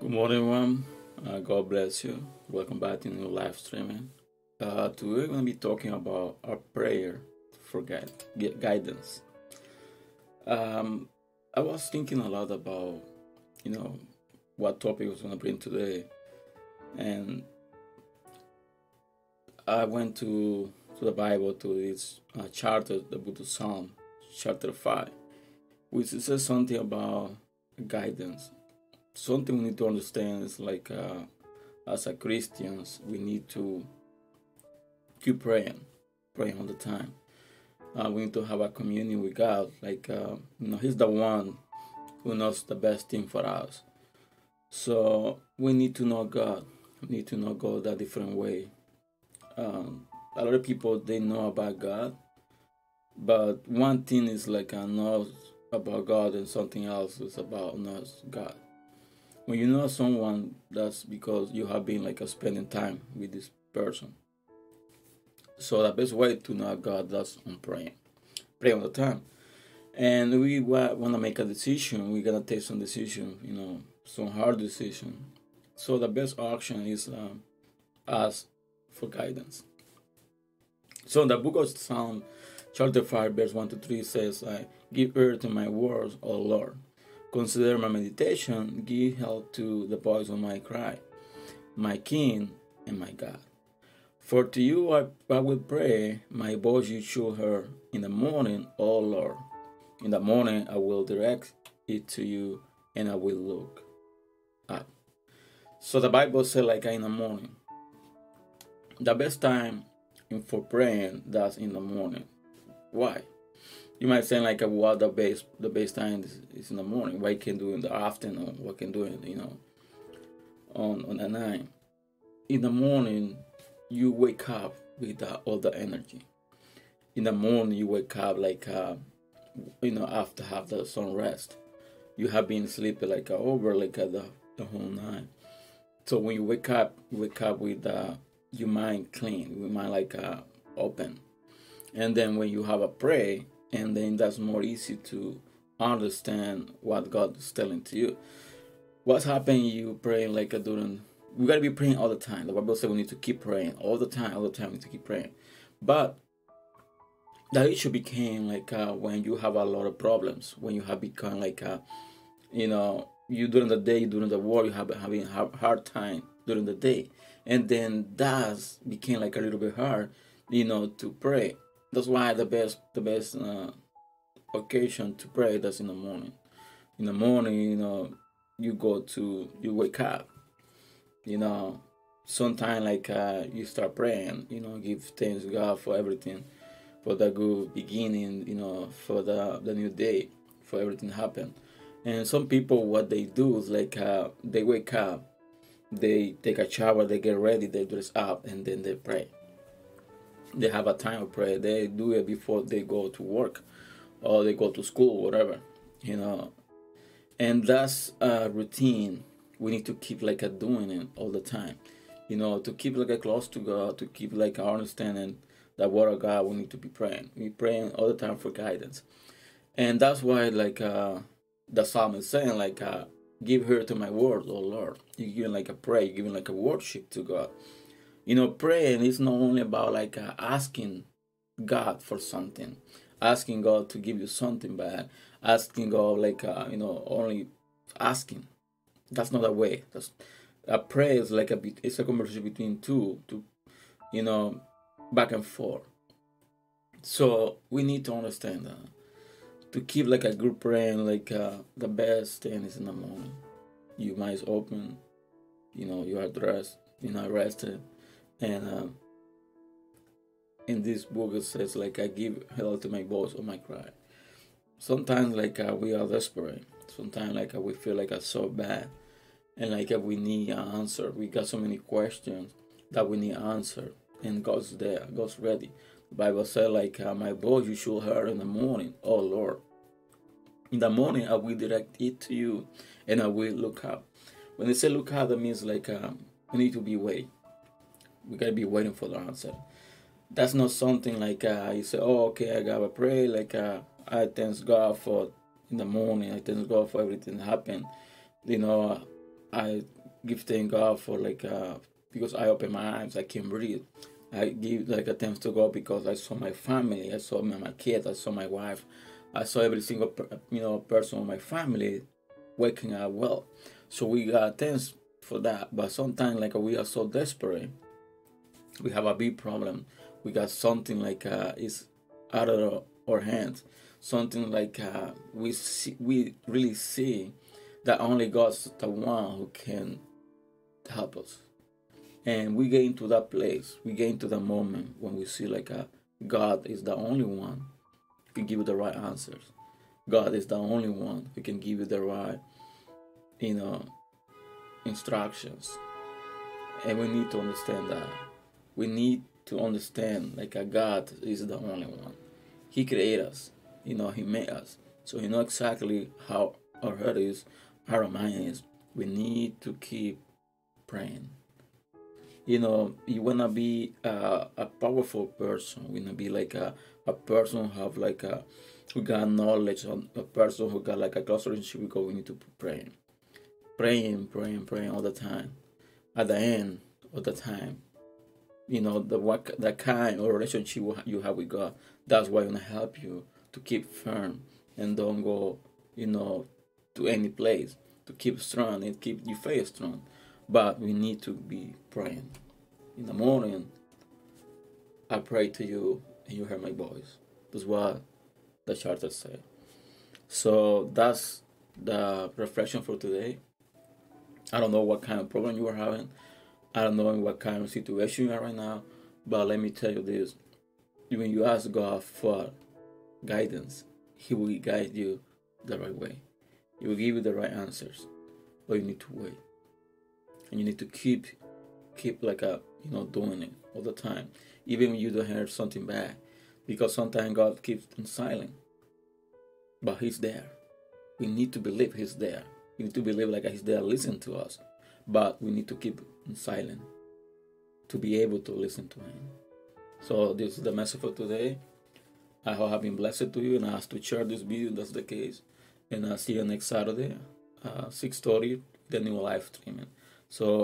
Good morning, everyone. Uh, God bless you. Welcome back to new live streaming. Uh, today we're going to be talking about a prayer for guide, guidance. Um, I was thinking a lot about, you know, what topic I was going to bring today, and I went to to the Bible to this uh, chapter, the book of Psalm, chapter five, which says something about guidance something we need to understand is like uh, as a Christians, we need to keep praying, praying all the time. Uh, we need to have a communion with God. Like uh, you know, He's the one who knows the best thing for us. So we need to know God. We need to know God a different way. Um, a lot of people they know about God, but one thing is like I know about God, and something else is about not God when you know someone that's because you have been like a spending time with this person. So the best way to know god that's on praying pray all the time. And we want to make a decision. We're gonna take some decision you know some hard decision. So the best option is um, ask for guidance. So the book of psalm chapter 5 verse 1 to 3 says i give ear to my words o lord Consider my meditation, give help to the voice of my cry, my King and my God. For to you I, I will pray, my voice you should her in the morning, O Lord. In the morning I will direct it to you and I will look up. So the Bible said like in the morning. The best time for praying that's in the morning. Why? You might say like a what the base the base time is, is in the morning. You can do in the afternoon what can do it you know on on the night. In the morning you wake up with uh, all the energy. In the morning you wake up like uh, you know after have the sun rest. You have been sleeping like uh, over like uh, the, the whole night. So when you wake up you wake up with uh, your mind clean your mind like uh, open. And then when you have a pray and then that's more easy to understand what God is telling to you. What's happening? You praying like a during. We gotta be praying all the time. The Bible says we need to keep praying all the time. All the time, we need to keep praying. But that issue became like uh, when you have a lot of problems. When you have become like a, uh, you know, you during the day, during the war, you have having a hard time during the day, and then that became like a little bit hard, you know, to pray that's why the best the best uh, occasion to pray that's in the morning. In the morning, you know, you go to you wake up. You know, sometimes like uh, you start praying. You know, give thanks to God for everything, for the good beginning. You know, for the the new day, for everything happen. And some people, what they do is like uh, they wake up, they take a shower, they get ready, they dress up, and then they pray they have a time of prayer. They do it before they go to work or they go to school, whatever, you know. And that's a routine we need to keep like a doing it all the time, you know, to keep like a close to God, to keep like our understanding that word of God. We need to be praying. We praying all the time for guidance, and that's why like uh, the psalm is saying like. Uh, Give her to my word, oh Lord. You're giving like a prayer, you're giving like a worship to God you know praying is not only about like uh, asking god for something asking god to give you something but asking god like uh, you know only asking. That's not a way. That's a prayer is like a it's a conversation between two to you know back and forth. So we need to understand that. To keep like a group praying like uh, the best thing is in the morning. Your mind is open you know you are dressed you're rested and um, in this book it says like I give hell to my boss or my cry. Sometimes like uh, we are desperate. Sometimes like uh, we feel like it's so bad, and like uh, we need an answer. We got so many questions that we need answer, and God's there. God's ready. The Bible said like uh, my voice you should hear in the morning. Oh Lord, in the morning I will direct it to you, and I will look up. When they say look up, that means like um, we need to be awake we gotta be waiting for the answer. That's not something like uh, you say, oh, okay, I gotta pray. Like uh, I thank God for in the morning. I thank God for everything that happened. You know, I give thank God for like uh because I open my eyes, I can breathe. I give like a thanks to God because I saw my family, I saw my, my kids, I saw my wife, I saw every single you know person in my family waking up well. So we got thanks for that. But sometimes like we are so desperate, we have a big problem. We got something like uh, is out of our hands. Something like uh, we see, we really see that only God's the one who can help us. And we get into that place, we get into the moment when we see like uh, God is the only one who can give you the right answers. God is the only one who can give you the right, you know, instructions. And we need to understand that. We need to understand like a God is the only one. He created us. You know, He made us. So He knows exactly how our heart is, how our mind is. We need to keep praying. You know, you wanna be a, a powerful person. You wanna be like a, a person who have like a who got knowledge, a person who got like a close relationship with God. We need to pray, praying, praying, praying all the time. At the end of the time, you know the what the kind of relationship you have with God. That's why I'm gonna help you to keep firm and don't go, you know, to any place. To keep strong and keep your faith strong. But we need to be praying. In the morning, I pray to you and you hear my voice. That's what the charter said. So that's the reflection for today. I don't know what kind of problem you are having. I don't know in what kind of situation you are right now, but let me tell you this. When you ask God for guidance, He will guide you the right way. He will give you the right answers. But you need to wait. And you need to keep keep like a you know doing it all the time. Even when you don't hear something bad. Because sometimes God keeps silent. But He's there. We need to believe He's there. We need to believe like He's there, listen to us. But we need to keep silent to be able to listen to Him. So this is the message for today. I hope I've been blessed to you and I ask to share this video. That's the case. And I'll see you next Saturday, uh, 6.30, the new live streaming. So